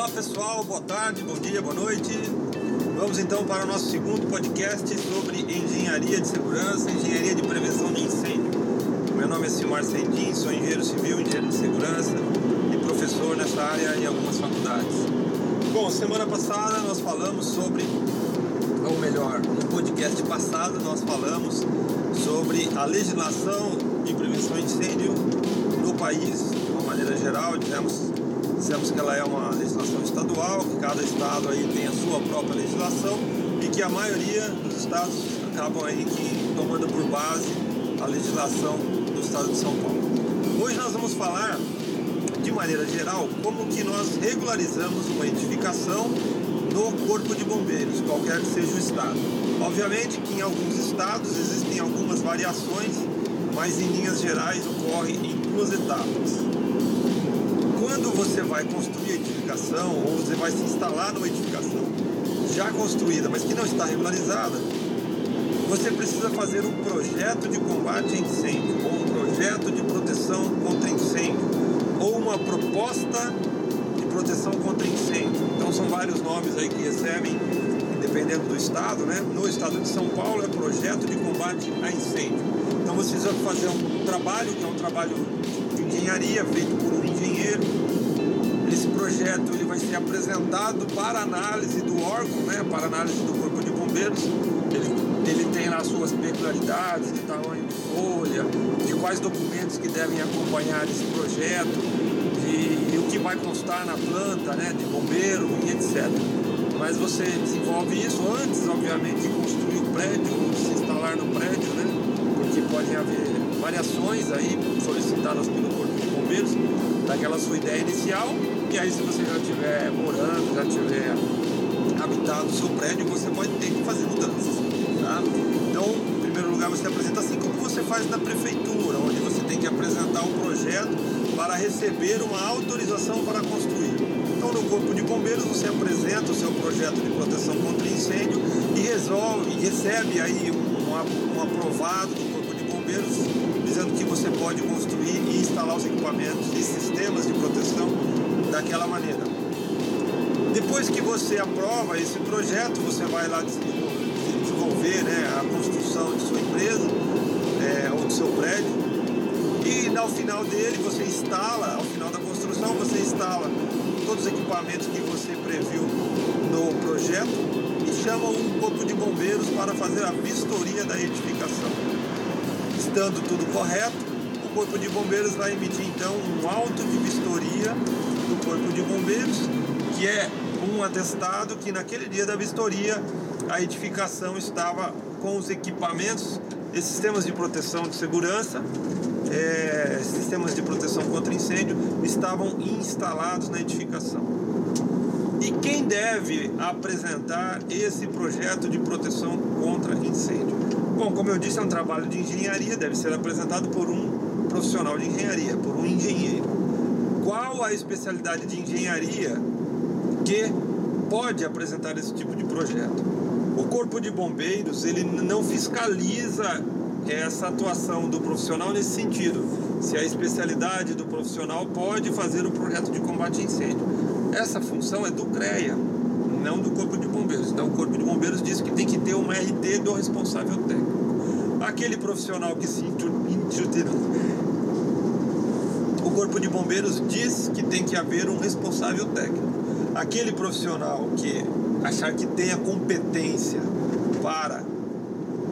Olá pessoal, boa tarde, bom dia, boa noite. Vamos então para o nosso segundo podcast sobre engenharia de segurança, engenharia de prevenção de incêndio. Meu nome é Silmar Sendim, sou engenheiro civil, engenheiro de segurança e professor nessa área em algumas faculdades. Bom, semana passada nós falamos sobre, ou melhor, no podcast passado nós falamos sobre a legislação de prevenção de incêndio no país, de uma maneira geral, dizemos que ela é uma legislação estadual, que cada estado aí tem a sua própria legislação e que a maioria dos estados acabam aí que tomando por base a legislação do estado de São Paulo. Hoje nós vamos falar de maneira geral como que nós regularizamos uma edificação no Corpo de Bombeiros, qualquer que seja o estado. Obviamente que em alguns estados existem algumas variações, mas em linhas gerais ocorre em duas etapas quando você vai construir a edificação ou você vai se instalar numa edificação já construída, mas que não está regularizada, você precisa fazer um projeto de combate a incêndio, ou um projeto de proteção contra incêndio, ou uma proposta de proteção contra incêndio. Então são vários nomes aí que recebem, dependendo do estado, né? No estado de São Paulo é projeto de combate a incêndio. Então você precisa fazer um trabalho, que é um trabalho de engenharia feito por um engenheiro, projeto ele vai ser apresentado para análise do órgão, né, para análise do Corpo de Bombeiros. Ele, ele tem lá suas peculiaridades de tamanho de folha, de quais documentos que devem acompanhar esse projeto, de, de o que vai constar na planta né, de bombeiro e etc. Mas você desenvolve isso antes, obviamente, de construir o prédio de se instalar no prédio, né? Porque podem haver variações aí solicitadas pelo Corpo de Bombeiros daquela sua ideia inicial e aí se você já estiver morando, já tiver habitado o seu prédio, você pode ter que fazer mudanças. Tá? Então, em primeiro lugar, você apresenta assim como você faz na prefeitura, onde você tem que apresentar um projeto para receber uma autorização para construir. Então, no Corpo de Bombeiros, você apresenta o seu projeto de proteção contra incêndio e resolve, e recebe aí um, um aprovado do Corpo de Bombeiros, dizendo que você pode construir e instalar os equipamentos e sistemas de proteção daquela maneira. Depois que você aprova esse projeto, você vai lá desenvolver né, a construção de sua empresa é, ou do seu prédio. E ao final dele você instala, ao final da construção, você instala todos os equipamentos que você previu no projeto e chama um corpo de bombeiros para fazer a vistoria da edificação. Estando tudo correto, o corpo de bombeiros vai emitir então um auto de vistoria do Corpo de Bombeiros, que é um atestado que naquele dia da vistoria a edificação estava com os equipamentos e sistemas de proteção de segurança, é, sistemas de proteção contra incêndio estavam instalados na edificação. E quem deve apresentar esse projeto de proteção contra incêndio? Bom, como eu disse, é um trabalho de engenharia, deve ser apresentado por um profissional de engenharia, por um engenheiro qual a especialidade de engenharia que pode apresentar esse tipo de projeto. O Corpo de Bombeiros ele não fiscaliza essa atuação do profissional nesse sentido. Se a especialidade do profissional pode fazer o projeto de combate a incêndio. Essa função é do CREA, não do Corpo de Bombeiros. Então o Corpo de Bombeiros diz que tem que ter uma RT do responsável técnico. Aquele profissional que se Corpo de Bombeiros diz que tem que haver um responsável técnico. Aquele profissional que achar que tem a competência para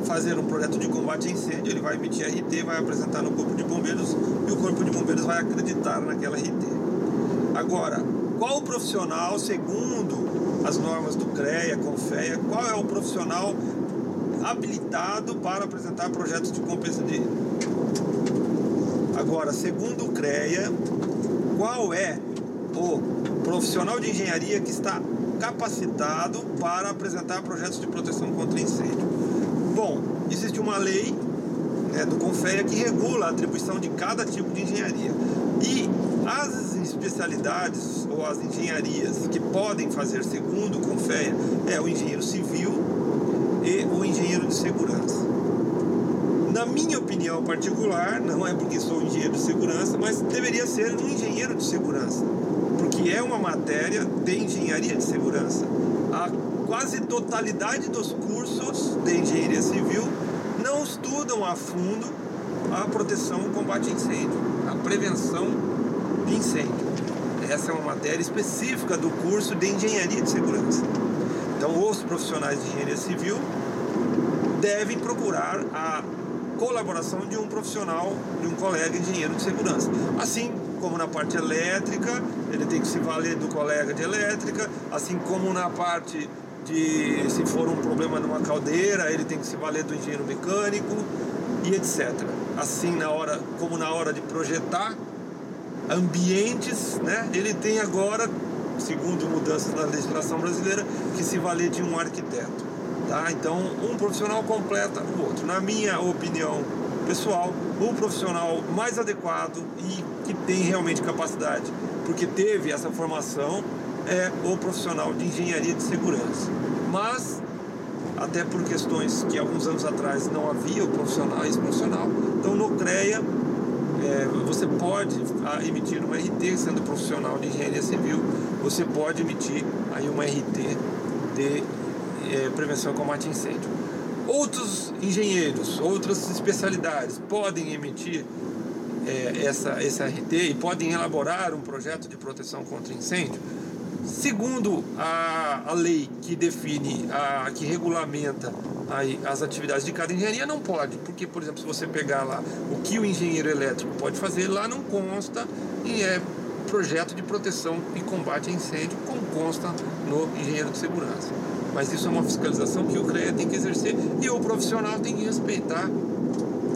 fazer um projeto de combate a incêndio, ele vai emitir RT, vai apresentar no Corpo de Bombeiros e o Corpo de Bombeiros vai acreditar naquela RT. Agora, qual o profissional, segundo as normas do CREA, CONFEA, qual é o profissional habilitado para apresentar projetos de compensação de Agora, segundo o CREA, qual é o profissional de engenharia que está capacitado para apresentar projetos de proteção contra incêndio? Bom, existe uma lei né, do CONFEA que regula a atribuição de cada tipo de engenharia. E as especialidades ou as engenharias que podem fazer segundo o CONFEA é o engenheiro civil e o engenheiro de segurança. Na minha opinião particular, não é porque sou engenheiro de segurança, mas deveria ser um engenheiro de segurança. porque é uma matéria de engenharia de segurança. A quase totalidade dos cursos de engenharia civil não estudam a fundo a proteção e combate a incêndio, a prevenção de incêndio. Essa é uma matéria específica do curso de engenharia de segurança. Então, os profissionais de engenharia civil devem procurar a colaboração de um profissional, de um colega engenheiro de segurança. Assim como na parte elétrica, ele tem que se valer do colega de elétrica, assim como na parte de se for um problema numa caldeira, ele tem que se valer do engenheiro mecânico e etc. Assim na hora, como na hora de projetar ambientes, né? Ele tem agora, segundo mudanças na legislação brasileira, que se valer de um arquiteto. Tá? Então, um profissional completa o outro. Na minha opinião pessoal, o profissional mais adequado e que tem realmente capacidade, porque teve essa formação, é o profissional de engenharia de segurança. Mas, até por questões que alguns anos atrás não havia o profissional, esse profissional, então no CREA é, você pode ah, emitir uma RT, sendo profissional de engenharia civil, você pode emitir aí uma RT de é, prevenção e combate a incêndio. Outros engenheiros, outras especialidades podem emitir é, essa, RT e podem elaborar um projeto de proteção contra incêndio. Segundo a, a lei que define, a, que regulamenta aí, as atividades de cada engenharia, não pode, porque, por exemplo, se você pegar lá o que o engenheiro elétrico pode fazer, lá não consta e é projeto de proteção e combate a incêndio, como consta no engenheiro de segurança mas isso é uma fiscalização que o CREA tem que exercer e o profissional tem que respeitar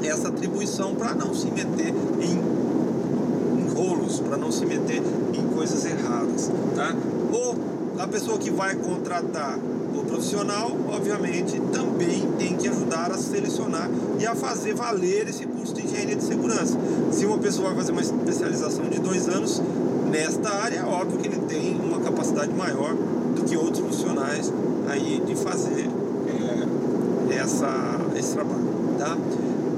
essa atribuição para não se meter em rolos, para não se meter em coisas erradas, tá? Ou a pessoa que vai contratar o profissional, obviamente, também tem que ajudar a selecionar e a fazer valer esse curso de engenharia de segurança. Se uma pessoa vai fazer uma especialização de dois anos nesta área, óbvio que ele tem uma capacidade maior que outros profissionais aí de fazer é, essa, esse trabalho, tá?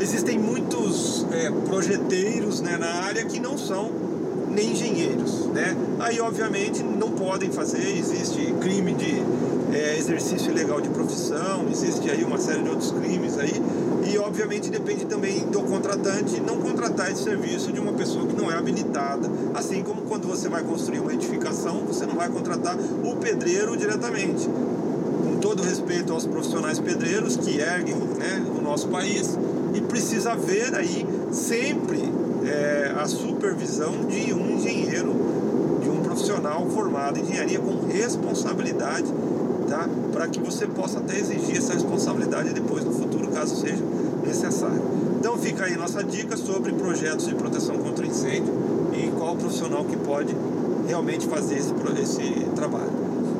Existem muitos é, projeteiros né, na área que não são nem engenheiros, né? Aí obviamente não podem fazer, existe crime de é, exercício ilegal de profissão, existe aí uma série de outros crimes aí e obviamente depende também do contratante não contratar esse serviço de uma pessoa que não é habilitada. Assim como quando você vai construir uma edificação, você não vai contratar o pedreiro diretamente todo respeito aos profissionais pedreiros que erguem né, o nosso país e precisa haver aí sempre é, a supervisão de um engenheiro, de um profissional formado em engenharia com responsabilidade, tá? Para que você possa até exigir essa responsabilidade depois no futuro, caso seja necessário. Então fica aí nossa dica sobre projetos de proteção contra incêndio e qual profissional que pode realmente fazer esse, esse trabalho.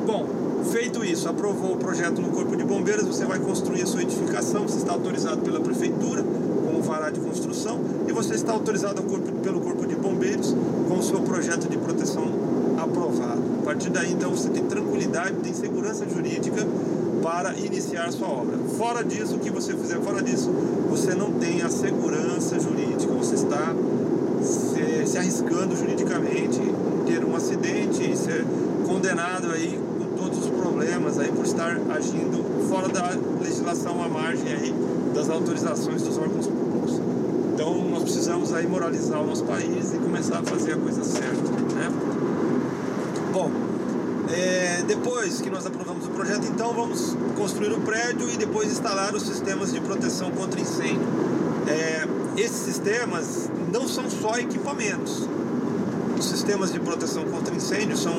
Bom, Feito isso, aprovou o projeto no Corpo de Bombeiros, você vai construir a sua edificação, você está autorizado pela Prefeitura com o vará de construção e você está autorizado pelo Corpo de Bombeiros com o seu projeto de proteção aprovado. A partir daí, então, você tem tranquilidade, tem segurança jurídica para iniciar sua obra. Fora disso, o que você fizer fora disso, você não tem a segurança jurídica, você está se, se arriscando juridicamente ter um acidente e ser condenado aí todos os problemas aí por estar agindo fora da legislação à margem aí das autorizações dos órgãos públicos. Então nós precisamos aí moralizar o nosso país e começar a fazer a coisa certa, né? Bom, é, depois que nós aprovamos projeto, então vamos construir o prédio e depois instalar os sistemas de proteção contra incêndio. É, esses sistemas não são só equipamentos. Os sistemas de proteção contra incêndio são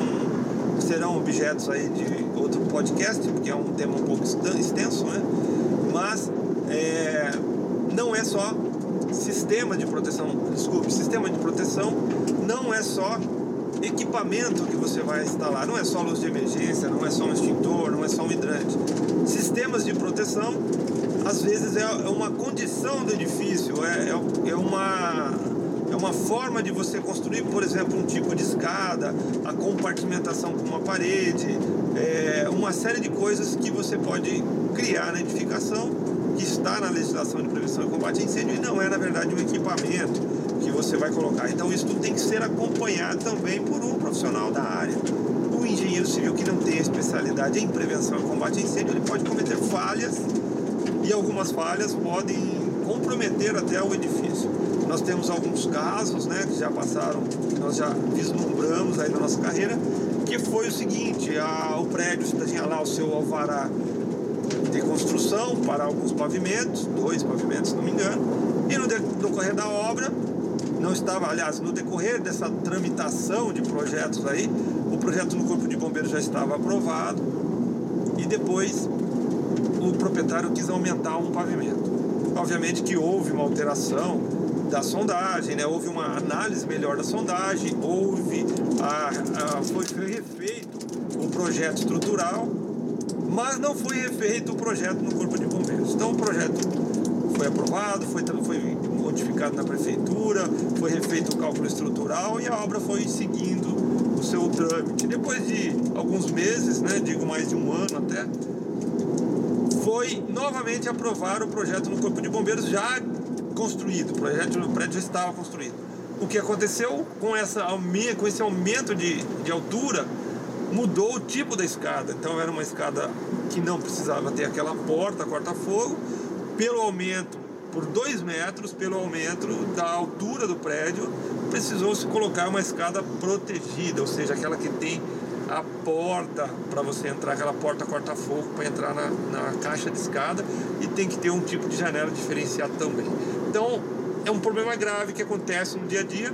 serão objetos aí de outro podcast, porque é um tema um pouco extenso, né? Mas é, não é só sistema de proteção, desculpe, sistema de proteção não é só equipamento que você vai instalar, não é só luz de emergência, não é só um extintor, não é só um hidrante. Sistemas de proteção, às vezes, é uma condição do edifício, é, é, é uma é uma forma de você construir, por exemplo, um tipo de escada, a compartimentação com uma parede, é, uma série de coisas que você pode criar na edificação, que está na legislação de prevenção e combate a incêndio, e não é, na verdade, um equipamento você vai colocar. Então isso tudo tem que ser acompanhado também por um profissional da área. O engenheiro civil que não tem especialidade em prevenção e combate a incêndio, ele pode cometer falhas e algumas falhas podem comprometer até o edifício. Nós temos alguns casos, né, que já passaram, que nós já vislumbramos aí na nossa carreira, que foi o seguinte, a, o prédio tinha lá o seu alvará de construção para alguns pavimentos, dois pavimentos, se não me engano, e no decorrer da obra, não estava, aliás, no decorrer dessa tramitação de projetos aí, o projeto no Corpo de Bombeiros já estava aprovado e depois o proprietário quis aumentar um pavimento. Obviamente que houve uma alteração da sondagem, né? houve uma análise melhor da sondagem, houve a, a, foi refeito o projeto estrutural mas não foi refeito o projeto no Corpo de Bombeiros. Então o projeto foi aprovado, foi, foi modificado na prefeitura, foi refeito o cálculo estrutural e a obra foi seguindo o seu trâmite. Depois de alguns meses, né, digo mais de um ano até, foi novamente aprovar o projeto no Corpo de Bombeiros já construído, o projeto do prédio já estava construído. O que aconteceu com, essa, com esse aumento de, de altura mudou o tipo da escada. Então era uma escada que não precisava ter aquela porta corta-fogo, pelo aumento por dois metros, pelo aumento da altura do prédio, precisou se colocar uma escada protegida, ou seja, aquela que tem a porta para você entrar, aquela porta corta-fogo para entrar na, na caixa de escada e tem que ter um tipo de janela diferenciado também. Então é um problema grave que acontece no dia a dia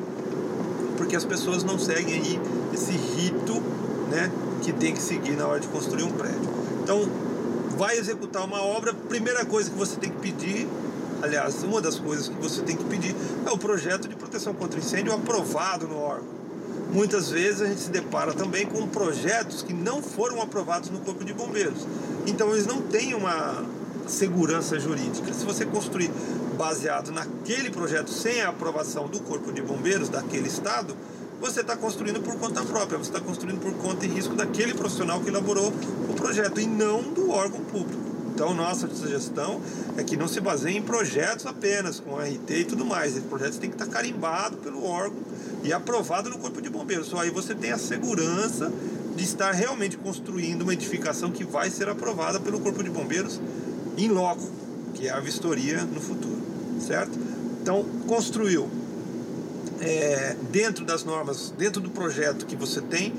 porque as pessoas não seguem aí esse rito né, que tem que seguir na hora de construir um prédio. Então, vai executar uma obra, primeira coisa que você tem que pedir, aliás, uma das coisas que você tem que pedir é o projeto de proteção contra incêndio aprovado no órgão. Muitas vezes a gente se depara também com projetos que não foram aprovados no Corpo de Bombeiros. Então eles não têm uma segurança jurídica. Se você construir baseado naquele projeto sem a aprovação do Corpo de Bombeiros daquele estado, você está construindo por conta própria, você está construindo por conta e risco daquele profissional que elaborou o projeto e não do órgão público. Então, nossa sugestão é que não se baseie em projetos apenas, com RT e tudo mais. Esse projeto tem que estar carimbado pelo órgão e aprovado no Corpo de Bombeiros. Só aí você tem a segurança de estar realmente construindo uma edificação que vai ser aprovada pelo Corpo de Bombeiros em loco, que é a vistoria no futuro, certo? Então, construiu, é, dentro das normas, dentro do projeto que você tem,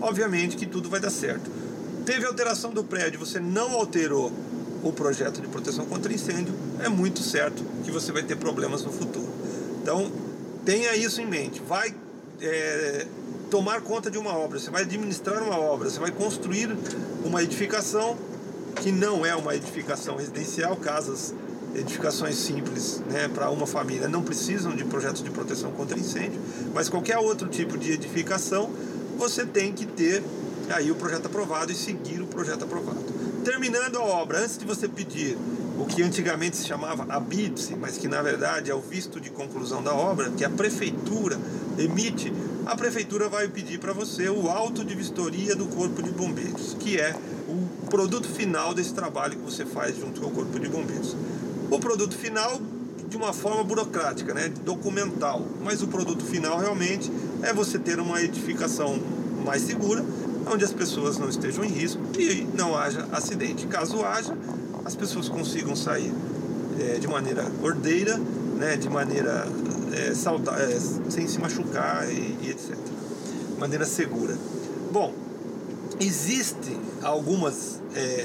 obviamente que tudo vai dar certo. Teve alteração do prédio, você não alterou o projeto de proteção contra incêndio, é muito certo que você vai ter problemas no futuro. Então, tenha isso em mente. Vai é, tomar conta de uma obra, você vai administrar uma obra, você vai construir uma edificação que não é uma edificação residencial, casas edificações simples né, para uma família não precisam de projetos de proteção contra incêndio, mas qualquer outro tipo de edificação você tem que ter aí o projeto aprovado e seguir o projeto aprovado. Terminando a obra, antes de você pedir o que antigamente se chamava a BIPSE, mas que na verdade é o visto de conclusão da obra, que a prefeitura emite, a prefeitura vai pedir para você o auto de vistoria do Corpo de Bombeiros, que é o produto final desse trabalho que você faz junto com o Corpo de Bombeiros. O produto final de uma forma burocrática, né, documental, mas o produto final realmente é você ter uma edificação mais segura, onde as pessoas não estejam em risco e não haja acidente. Caso haja, as pessoas consigam sair é, de maneira ordeira, né, de maneira é, saudável, é, sem se machucar e, e etc. Maneira segura. Bom, existe algumas,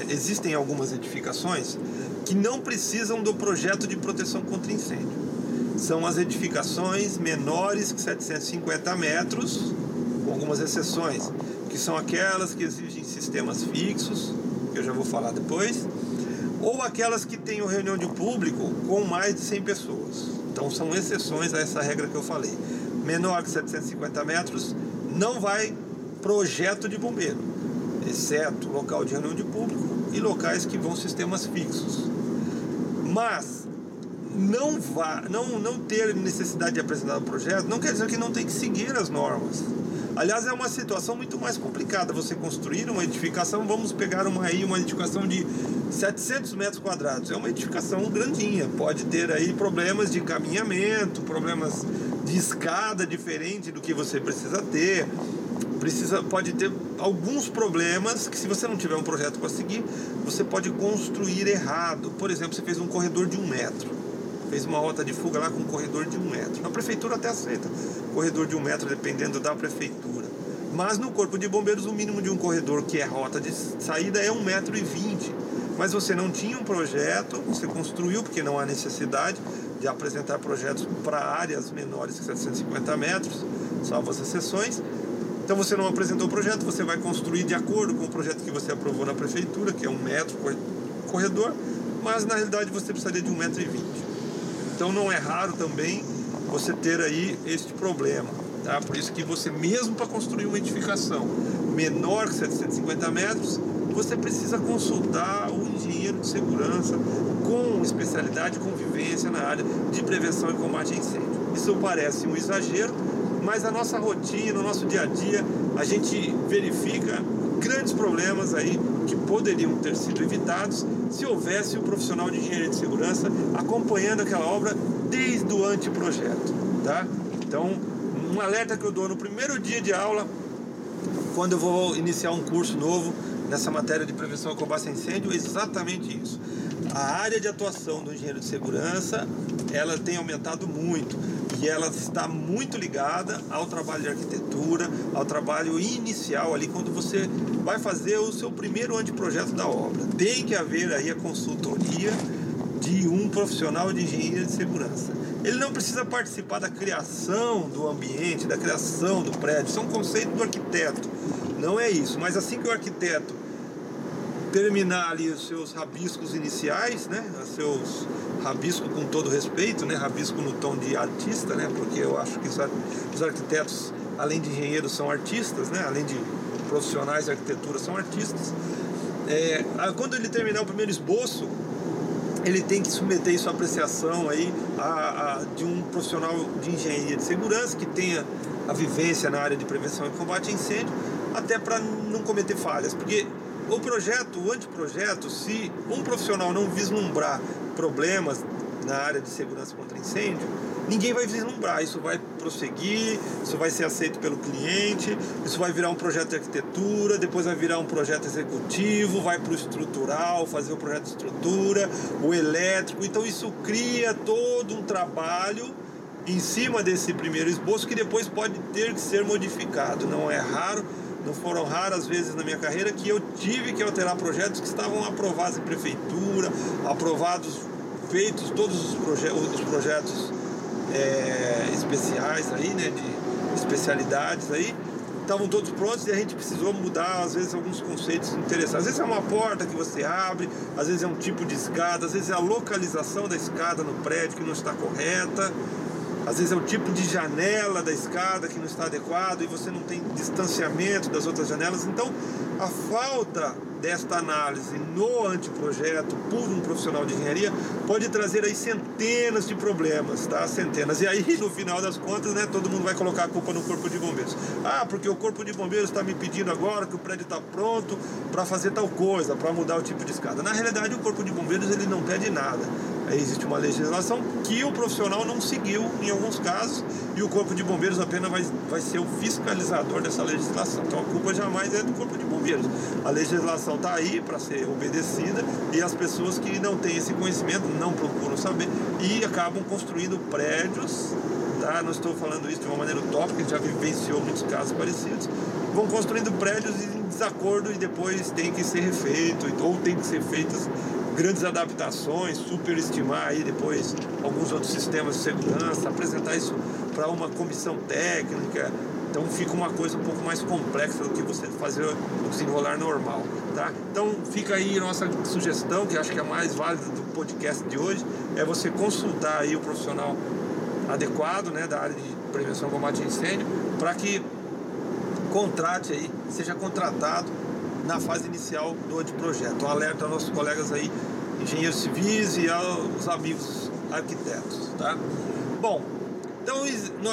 existem algumas edificações que não precisam do projeto de proteção contra incêndio. São as edificações menores que 750 metros, com algumas exceções, que são aquelas que exigem sistemas fixos, que eu já vou falar depois, ou aquelas que tenham reunião de público com mais de 100 pessoas. Então são exceções a essa regra que eu falei. Menor que 750 metros não vai projeto de bombeiro, exceto local de reunião de público e locais que vão sistemas fixos. Mas não vá, não, não ter necessidade de apresentar o projeto não quer dizer que não tem que seguir as normas. Aliás, é uma situação muito mais complicada você construir uma edificação. Vamos pegar uma aí uma edificação de 700 metros quadrados. É uma edificação grandinha. Pode ter aí problemas de encaminhamento, problemas de escada diferente do que você precisa ter. Precisa, pode ter alguns problemas que se você não tiver um projeto para seguir, você pode construir errado. Por exemplo, você fez um corredor de um metro. Fez uma rota de fuga lá com um corredor de um metro. Na prefeitura até aceita. Corredor de um metro, dependendo da prefeitura. Mas no corpo de bombeiros, o mínimo de um corredor que é rota de saída é um metro e vinte mas você não tinha um projeto, você construiu porque não há necessidade de apresentar projetos para áreas menores que 750 metros, salvo as exceções. Então você não apresentou o projeto, você vai construir de acordo com o projeto que você aprovou na prefeitura, que é um metro corredor, mas na realidade você precisaria de um metro e vinte. Então não é raro também você ter aí este problema. Tá? Por isso que você mesmo para construir uma edificação menor que 750 metros, você precisa consultar o engenheiro de segurança com especialidade e convivência na área de prevenção e combate a incêndio. Isso parece um exagero, mas a nossa rotina, o nosso dia a dia, a gente verifica grandes problemas aí que poderiam ter sido evitados se houvesse o profissional de engenharia de segurança acompanhando aquela obra desde o anteprojeto, tá? Então, um alerta que eu dou no primeiro dia de aula, quando eu vou iniciar um curso novo, nessa matéria de prevenção e combate a incêndio exatamente isso. A área de atuação do engenheiro de segurança, ela tem aumentado muito e ela está muito ligada ao trabalho de arquitetura, ao trabalho inicial ali quando você vai fazer o seu primeiro anteprojeto da obra. Tem que haver aí a consultoria de um profissional de engenharia de segurança. Ele não precisa participar da criação do ambiente, da criação do prédio, isso é um conceito do arquiteto. Não é isso, mas assim que o arquiteto terminar ali os seus rabiscos iniciais, né? Os seus rabisco com todo respeito, né? Rabisco no tom de artista, né? Porque eu acho que os arquitetos, além de engenheiros, são artistas, né? Além de profissionais de arquitetura, são artistas. É, quando ele terminar o primeiro esboço, ele tem que submeter à apreciação aí a, a, de um profissional de engenharia de segurança que tenha a vivência na área de prevenção e combate a incêndio, até para não cometer falhas, porque o projeto, o anteprojeto, se um profissional não vislumbrar problemas na área de segurança contra incêndio, ninguém vai vislumbrar. Isso vai prosseguir, isso vai ser aceito pelo cliente, isso vai virar um projeto de arquitetura, depois vai virar um projeto executivo, vai para o estrutural, fazer o projeto de estrutura, o elétrico. Então isso cria todo um trabalho em cima desse primeiro esboço que depois pode ter que ser modificado. Não é raro não foram raras vezes na minha carreira que eu tive que alterar projetos que estavam aprovados em prefeitura, aprovados, feitos todos os, proje os projetos é, especiais aí, né, de especialidades aí, estavam todos prontos e a gente precisou mudar, às vezes, alguns conceitos interessantes. Às vezes é uma porta que você abre, às vezes é um tipo de escada, às vezes é a localização da escada no prédio que não está correta. Às vezes é o tipo de janela da escada que não está adequado e você não tem distanciamento das outras janelas. Então, a falta desta análise no anteprojeto por um profissional de engenharia pode trazer aí centenas de problemas, tá? Centenas. E aí, no final das contas, né, todo mundo vai colocar a culpa no corpo de bombeiros. Ah, porque o corpo de bombeiros está me pedindo agora que o prédio está pronto para fazer tal coisa, para mudar o tipo de escada. Na realidade, o corpo de bombeiros ele não pede nada existe uma legislação que o profissional não seguiu em alguns casos e o Corpo de Bombeiros apenas vai, vai ser o fiscalizador dessa legislação. Então a culpa jamais é do Corpo de Bombeiros. A legislação está aí para ser obedecida e as pessoas que não têm esse conhecimento não procuram saber e acabam construindo prédios. Tá? Não estou falando isso de uma maneira utópica, já vivenciou muitos casos parecidos. Vão construindo prédios em desacordo e depois tem que ser refeito ou tem que ser feitas grandes adaptações, superestimar aí depois alguns outros sistemas de segurança, apresentar isso para uma comissão técnica. Então fica uma coisa um pouco mais complexa do que você fazer o desenrolar normal, tá? Então fica aí nossa sugestão, que acho que é a mais válida do podcast de hoje, é você consultar aí o profissional adequado, né, da área de prevenção combate a incêndio, para que contrate aí, seja contratado na fase inicial do anteprojeto. Um alerta aos nossos colegas aí, engenheiros civis e aos amigos arquitetos, tá? Bom, então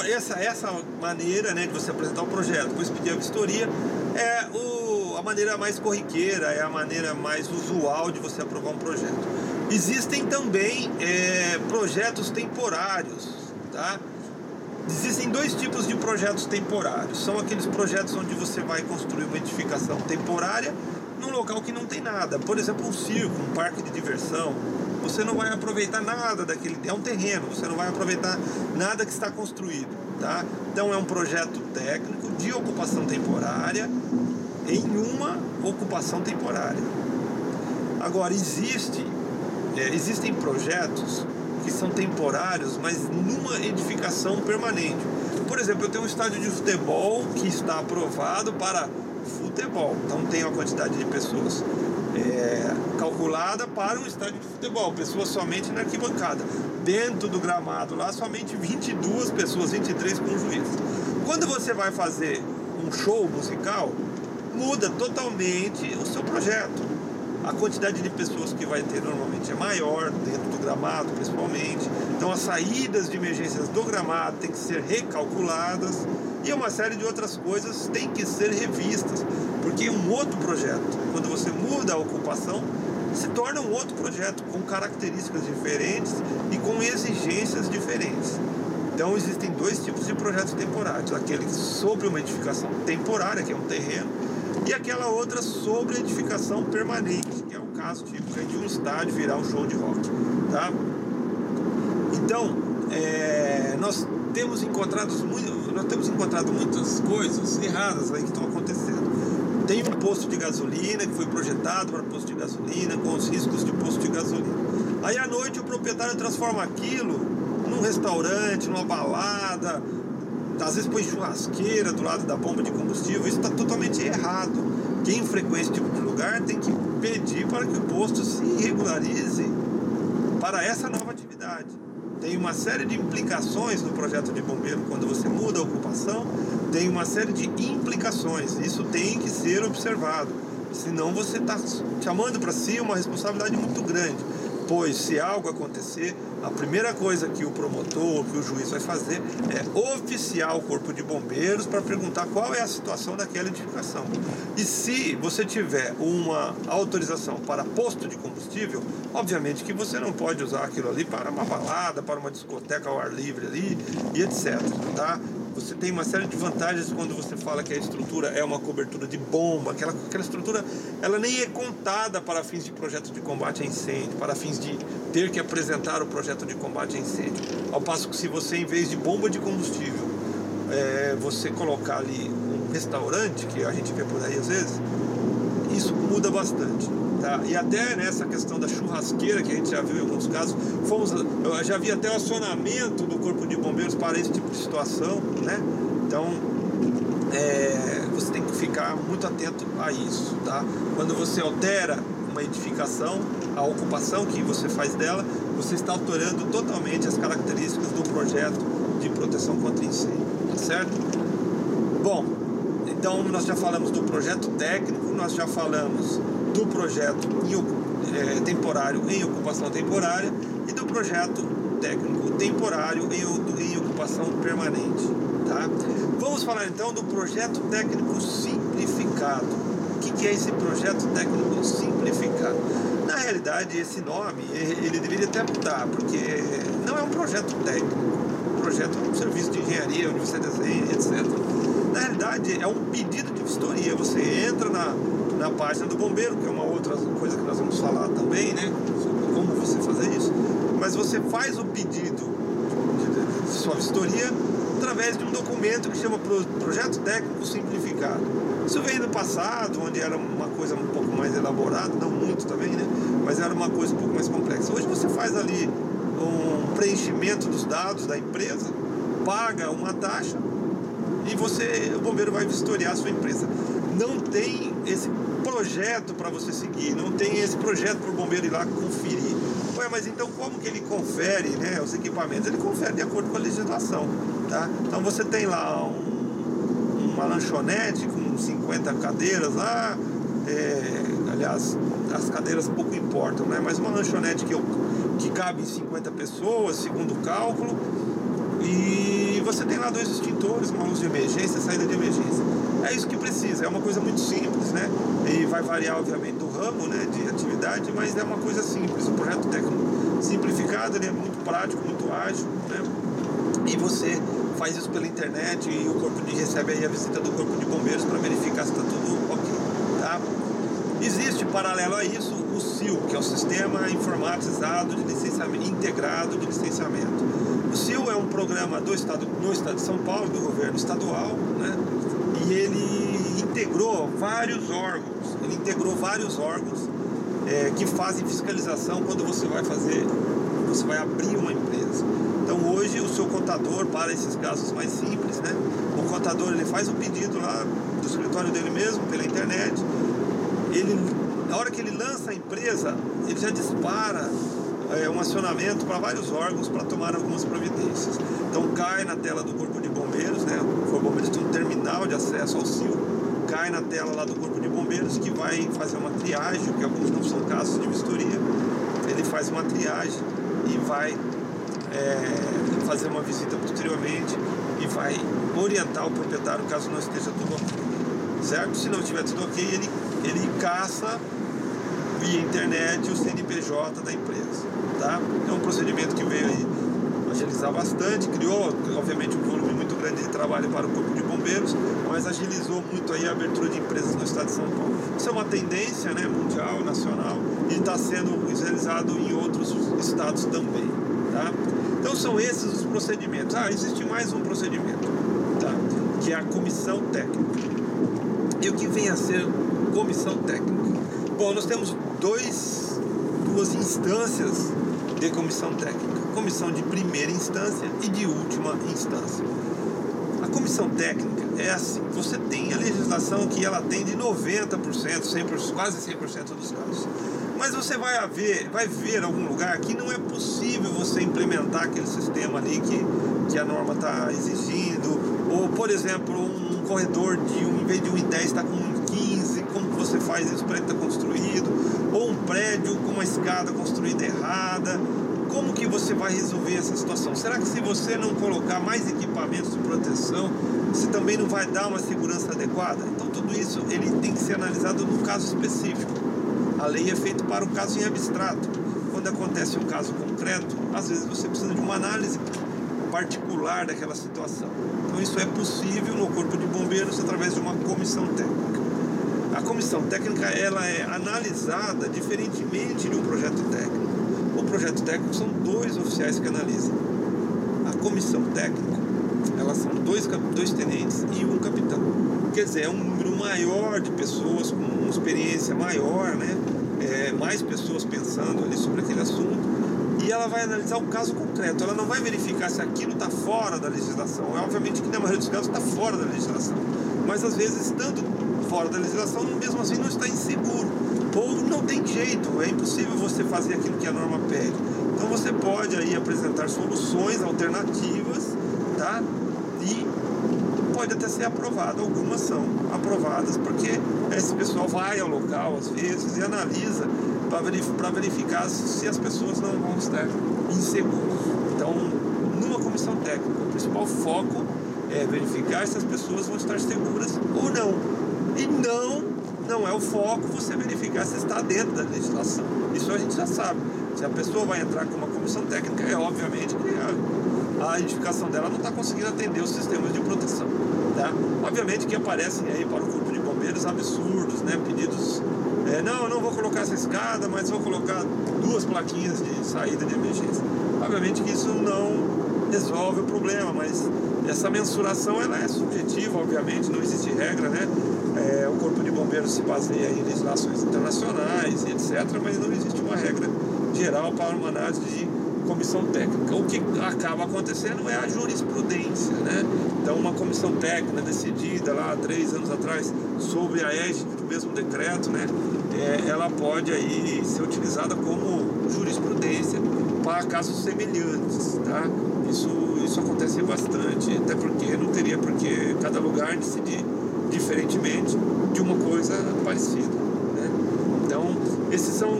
essa, essa maneira né, de você apresentar o projeto, depois pedir a vistoria, é o, a maneira mais corriqueira, é a maneira mais usual de você aprovar um projeto. Existem também é, projetos temporários, tá? Existem dois tipos de projetos temporários. São aqueles projetos onde você vai construir uma edificação temporária num local que não tem nada. Por exemplo, um circo, um parque de diversão. Você não vai aproveitar nada daquele. É um terreno, você não vai aproveitar nada que está construído. Tá? Então é um projeto técnico de ocupação temporária em uma ocupação temporária. Agora existe, é, existem projetos que são temporários, mas numa edificação permanente. Por exemplo, eu tenho um estádio de futebol que está aprovado para futebol. Então tem uma quantidade de pessoas é, calculada para um estádio de futebol, pessoas somente na arquibancada. Dentro do gramado lá, somente 22 pessoas, 23 com juiz. Quando você vai fazer um show musical, muda totalmente o seu projeto. A quantidade de pessoas que vai ter normalmente é maior, dentro do gramado principalmente. Então as saídas de emergências do gramado têm que ser recalculadas e uma série de outras coisas têm que ser revistas, porque um outro projeto, quando você muda a ocupação, se torna um outro projeto com características diferentes e com exigências diferentes. Então existem dois tipos de projetos temporários, aquele sobre uma edificação temporária, que é um terreno, e aquela outra sobre edificação permanente, que é o caso típico de um estádio virar um show de rock. Tá? Então, é, nós temos encontrado muito, nós temos encontrado muitas coisas erradas aí que estão acontecendo. Tem um posto de gasolina que foi projetado para posto de gasolina com os riscos de posto de gasolina. Aí à noite o proprietário transforma aquilo num restaurante, numa balada, às vezes põe churrasqueira do lado da bomba de combustível, isso está totalmente errado. Quem frequenta esse tipo de lugar tem que pedir para que o posto se regularize para essa nova atividade. Tem uma série de implicações no projeto de bombeiro quando você muda a ocupação, tem uma série de implicações. Isso tem que ser observado. Senão você está chamando para si uma responsabilidade muito grande. Pois se algo acontecer, a primeira coisa que o promotor, que o juiz vai fazer é oficiar o corpo de bombeiros para perguntar qual é a situação daquela edificação. E se você tiver uma autorização para posto de combustível, obviamente que você não pode usar aquilo ali para uma balada, para uma discoteca ao ar livre ali e etc. Tá? Você tem uma série de vantagens quando você fala que a estrutura é uma cobertura de bomba, aquela, aquela estrutura ela nem é contada para fins de projeto de combate a incêndio, para fins de ter que apresentar o projeto de combate a incêndio. Ao passo que se você, em vez de bomba de combustível, é, você colocar ali um restaurante, que a gente vê por aí às vezes, isso muda bastante. Tá? E até nessa questão da churrasqueira que a gente já viu em alguns casos, fomos, eu já vi até o acionamento do corpo de bombeiros para esse tipo de situação, né? Então é, você tem que ficar muito atento a isso, tá? Quando você altera uma edificação, a ocupação que você faz dela, você está alterando totalmente as características do projeto de proteção contra incêndio, tá certo? Bom, então nós já falamos do projeto técnico, nós já falamos do projeto em, é, temporário em ocupação temporária e do projeto técnico temporário em, em ocupação permanente. Tá? Vamos falar então do projeto técnico simplificado. O que, que é esse projeto técnico simplificado? Na realidade, esse nome ele deveria até mudar, porque não é um projeto técnico, um projeto é um serviço de engenharia onde você desenha, etc. Na realidade, é um pedido de vistoria. Você entra na, na página do bombeiro, que é uma outra coisa que nós vamos falar também, né? Sobre como você fazer isso. Mas você faz o pedido de, de sua vistoria através de um documento que chama Projeto Técnico Simplificado. Isso veio do passado, onde era uma coisa um pouco mais elaborada, não muito também, né? Mas era uma coisa um pouco mais complexa. Hoje você faz ali um preenchimento dos dados da empresa, paga uma taxa e você, o bombeiro vai vistoriar a sua empresa. Não tem esse projeto para você seguir, não tem esse projeto para o bombeiro ir lá conferir. Ué, mas então como que ele confere né, os equipamentos? Ele confere de acordo com a legislação. Tá? Então você tem lá um, uma lanchonete com 50 cadeiras lá, é, aliás, as cadeiras pouco importam, né? mas uma lanchonete que, que cabe em 50 pessoas, segundo o cálculo, e você tem lá dois extintores, uma luz de emergência, saída de emergência. É isso que precisa, é uma coisa muito simples, né? E vai variar, obviamente, do ramo né, de atividade, mas é uma coisa simples. O projeto técnico simplificado ele é muito prático, muito ágil, né? E você faz isso pela internet e o corpo de recebe aí a visita do corpo de bombeiros para verificar se está tudo ok, tá? Existe paralelo a isso o SIL, que é o Sistema Informatizado de Licenciamento Integrado de Licenciamento. O SIL é um programa do estado, no estado de São Paulo, do governo estadual, né? Ele integrou vários órgãos, ele integrou vários órgãos é, que fazem fiscalização quando você vai fazer, você vai abrir uma empresa. Então hoje o seu contador, para esses casos mais simples, né? O contador ele faz o pedido lá do escritório dele mesmo, pela internet, ele, na hora que ele lança a empresa, ele já dispara é, um acionamento para vários órgãos para tomar algumas providências. Então cai na tela do Corpo de Bombeiros, né? O Corpo de Bombeiros tem um terminal de acesso ao CIL, cai na tela lá do Corpo de Bombeiros que vai fazer uma triagem, porque alguns não são casos de vistoria. Ele faz uma triagem e vai é, fazer uma visita posteriormente e vai orientar o proprietário caso não esteja tudo ok. Certo? Se não estiver tudo ok, ele ele caça via internet o CNPJ da empresa. Tá? É um procedimento que veio aí agilizar bastante, criou obviamente um volume muito grande de trabalho para o Corpo de Bombeiros, mas agilizou muito aí a abertura de empresas no estado de São Paulo. Isso é uma tendência né, mundial, nacional, e está sendo realizado em outros estados também. Tá? Então são esses os procedimentos. Ah, existe mais um procedimento, tá? que é a comissão técnica. E o que vem a ser comissão técnica. Bom, nós temos dois, duas instâncias de comissão técnica: comissão de primeira instância e de última instância. A comissão técnica é assim: você tem a legislação que ela tem de 90%, 100%, quase 100% dos casos. Mas você vai ver, vai ver algum lugar que não é possível você implementar aquele sistema ali que, que a norma está exigindo, ou por exemplo, um corredor de um, em vez de 1,10 está com 1,15, como você faz isso para ele estar tá construído, ou um prédio com uma escada construída errada. Como que você vai resolver essa situação? Será que se você não colocar mais equipamentos de proteção, você também não vai dar uma segurança adequada? Então tudo isso ele tem que ser analisado no caso específico. A lei é feita para o caso em abstrato. Quando acontece um caso concreto, às vezes você precisa de uma análise particular daquela situação. Então isso é possível no Corpo de Bombeiros através de uma comissão técnica. Comissão técnica ela é analisada diferentemente de um projeto técnico. O projeto técnico são dois oficiais que analisam. A comissão técnica, elas são dois, dois tenentes e um capitão. Quer dizer, é um número maior de pessoas com uma experiência maior, né? É, mais pessoas pensando ali sobre aquele assunto e ela vai analisar o caso concreto. Ela não vai verificar se aquilo está fora da legislação. É obviamente que na maioria dos casos está fora da legislação. Mas às vezes, estando fora da legislação, mesmo assim não está inseguro. Ou não tem jeito, é impossível você fazer aquilo que a norma pede. Então você pode aí apresentar soluções alternativas, tá? E pode até ser aprovado. Algumas são aprovadas porque esse pessoal vai ao local às vezes e analisa para verificar se as pessoas não vão estar inseguras. Então, numa comissão técnica, o principal foco é verificar se as pessoas vão estar seguras ou não. E não, não é o foco você verificar se está dentro da legislação. Isso a gente já sabe. Se a pessoa vai entrar com uma comissão técnica, é obviamente que a, a edificação dela não está conseguindo atender os sistemas de proteção. Tá? Obviamente que aparecem aí para o corpo de bombeiros absurdos, né? pedidos é, não, eu não vou colocar essa escada, mas vou colocar duas plaquinhas de saída de emergência. Obviamente que isso não resolve o problema, mas essa mensuração ela é subjetiva, obviamente, não existe regra, né? É, o Corpo de Bombeiros se baseia em legislações internacionais etc., mas não existe uma regra geral para uma análise de comissão técnica. O que acaba acontecendo é a jurisprudência, né? Então, uma comissão técnica decidida lá três anos atrás sobre a égide do mesmo decreto, né? é, ela pode aí ser utilizada como jurisprudência para casos semelhantes, tá? Isso, isso acontece bastante, até porque não teria porque cada lugar decidir diferentemente de uma coisa parecida, né? Então, esses são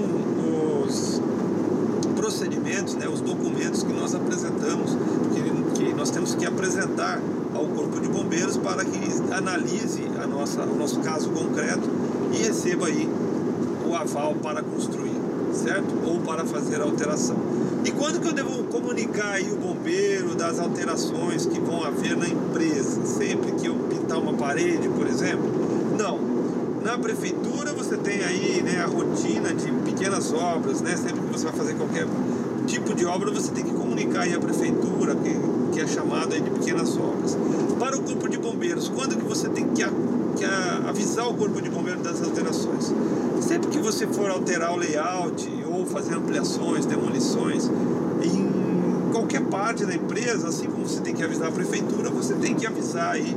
os procedimentos, né, os documentos que nós apresentamos, que, que nós temos que apresentar ao Corpo de Bombeiros para que analise a nossa, o nosso caso concreto e receba aí o aval para construir, certo? Ou para fazer alteração. E quando que eu devo comunicar aí o bombeiro das alterações que vão haver na empresa? Sempre pintar uma parede, por exemplo? Não. Na prefeitura você tem aí né, a rotina de pequenas obras, né? Sempre que você vai fazer qualquer tipo de obra, você tem que comunicar aí a prefeitura, que, que é chamada aí de pequenas obras. Para o corpo de bombeiros, quando que você tem que, que avisar o corpo de bombeiros das alterações? Sempre que você for alterar o layout ou fazer ampliações, demolições em qualquer parte da empresa, assim como você tem que avisar a prefeitura, você tem que avisar aí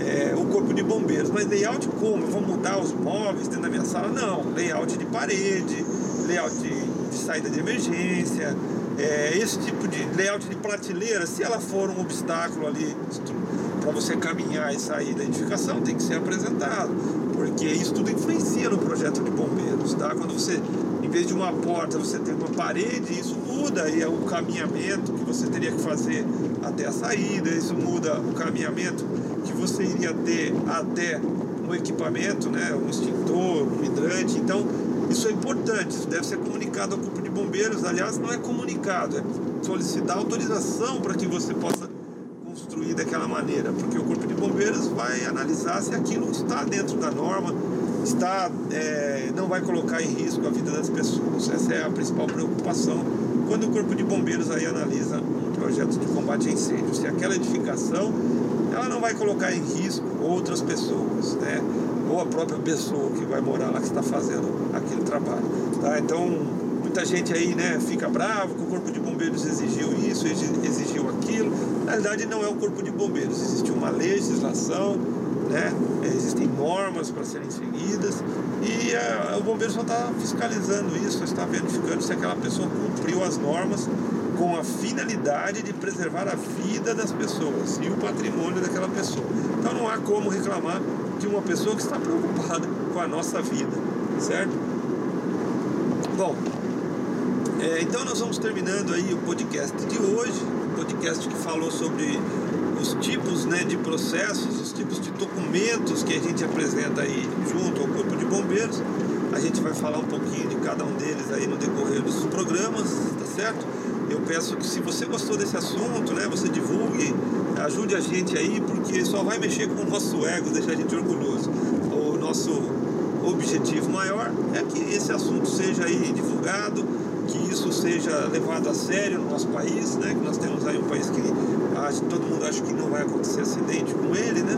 é, o corpo de bombeiros. Mas layout como? Eu vou mudar os móveis dentro da minha sala? Não, layout de parede, layout de, de saída de emergência, é, esse tipo de layout de prateleira, se ela for um obstáculo ali para você caminhar e sair da edificação, tem que ser apresentado, porque isso tudo influencia no projeto de bombeiros, tá? Quando você, em vez de uma porta, você tem uma parede, isso muda e é o caminhamento que você teria que fazer até a saída, isso muda o caminhamento você iria ter até um equipamento, né, um extintor, um hidrante. Então, isso é importante, isso deve ser comunicado ao Corpo de Bombeiros. Aliás, não é comunicado, é solicitar autorização para que você possa construir daquela maneira, porque o Corpo de Bombeiros vai analisar se aquilo está dentro da norma, está, é, não vai colocar em risco a vida das pessoas. Essa é a principal preocupação quando o Corpo de Bombeiros aí analisa um projeto de combate a incêndio. Se aquela edificação ela não vai colocar em risco outras pessoas, né? Ou a própria pessoa que vai morar lá que está fazendo aquele trabalho, tá? Então muita gente aí, né, fica bravo que o corpo de bombeiros exigiu isso, exigiu aquilo. Na verdade não é o corpo de bombeiros, existe uma legislação, né? Existem normas para serem seguidas e a, o bombeiro só está fiscalizando isso, está verificando se aquela pessoa cumpriu as normas com a finalidade de preservar a vida das pessoas e o patrimônio daquela pessoa. Então não há como reclamar de uma pessoa que está preocupada com a nossa vida, certo? Bom, é, então nós vamos terminando aí o podcast de hoje, o podcast que falou sobre os tipos né, de processos, os tipos de documentos que a gente apresenta aí junto ao Corpo de Bombeiros. A gente vai falar um pouquinho de cada um deles aí no decorrer dos programas, tá certo? Eu peço que se você gostou desse assunto, né, você divulgue, ajude a gente aí, porque só vai mexer com o nosso ego, deixar a gente orgulhoso. O nosso objetivo maior é que esse assunto seja aí divulgado, que isso seja levado a sério no nosso país, né, que nós temos aí um país que acho, todo mundo acha que não vai acontecer acidente com ele, né?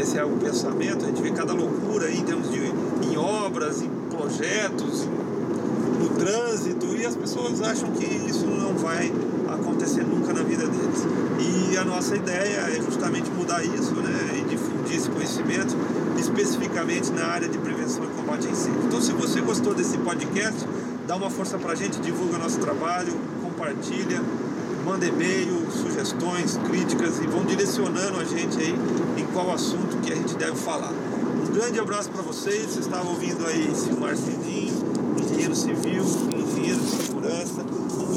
Esse é o pensamento, a gente vê cada loucura aí em termos de em obras, em projetos, no trânsito e as pessoas acham que isso não vai acontecer nunca na vida deles. E a nossa ideia é justamente mudar isso né, e difundir esse conhecimento especificamente na área de prevenção e combate a incêndio. Então, se você gostou desse podcast, dá uma força pra gente, divulga nosso trabalho, compartilha, manda e-mail, sugestões, críticas e vão direcionando a gente aí em qual assunto que a gente deve falar. Um grande abraço para vocês, vocês estavam ouvindo aí Silmar Cidinho engenheiro civil, engenheiro de segurança. Um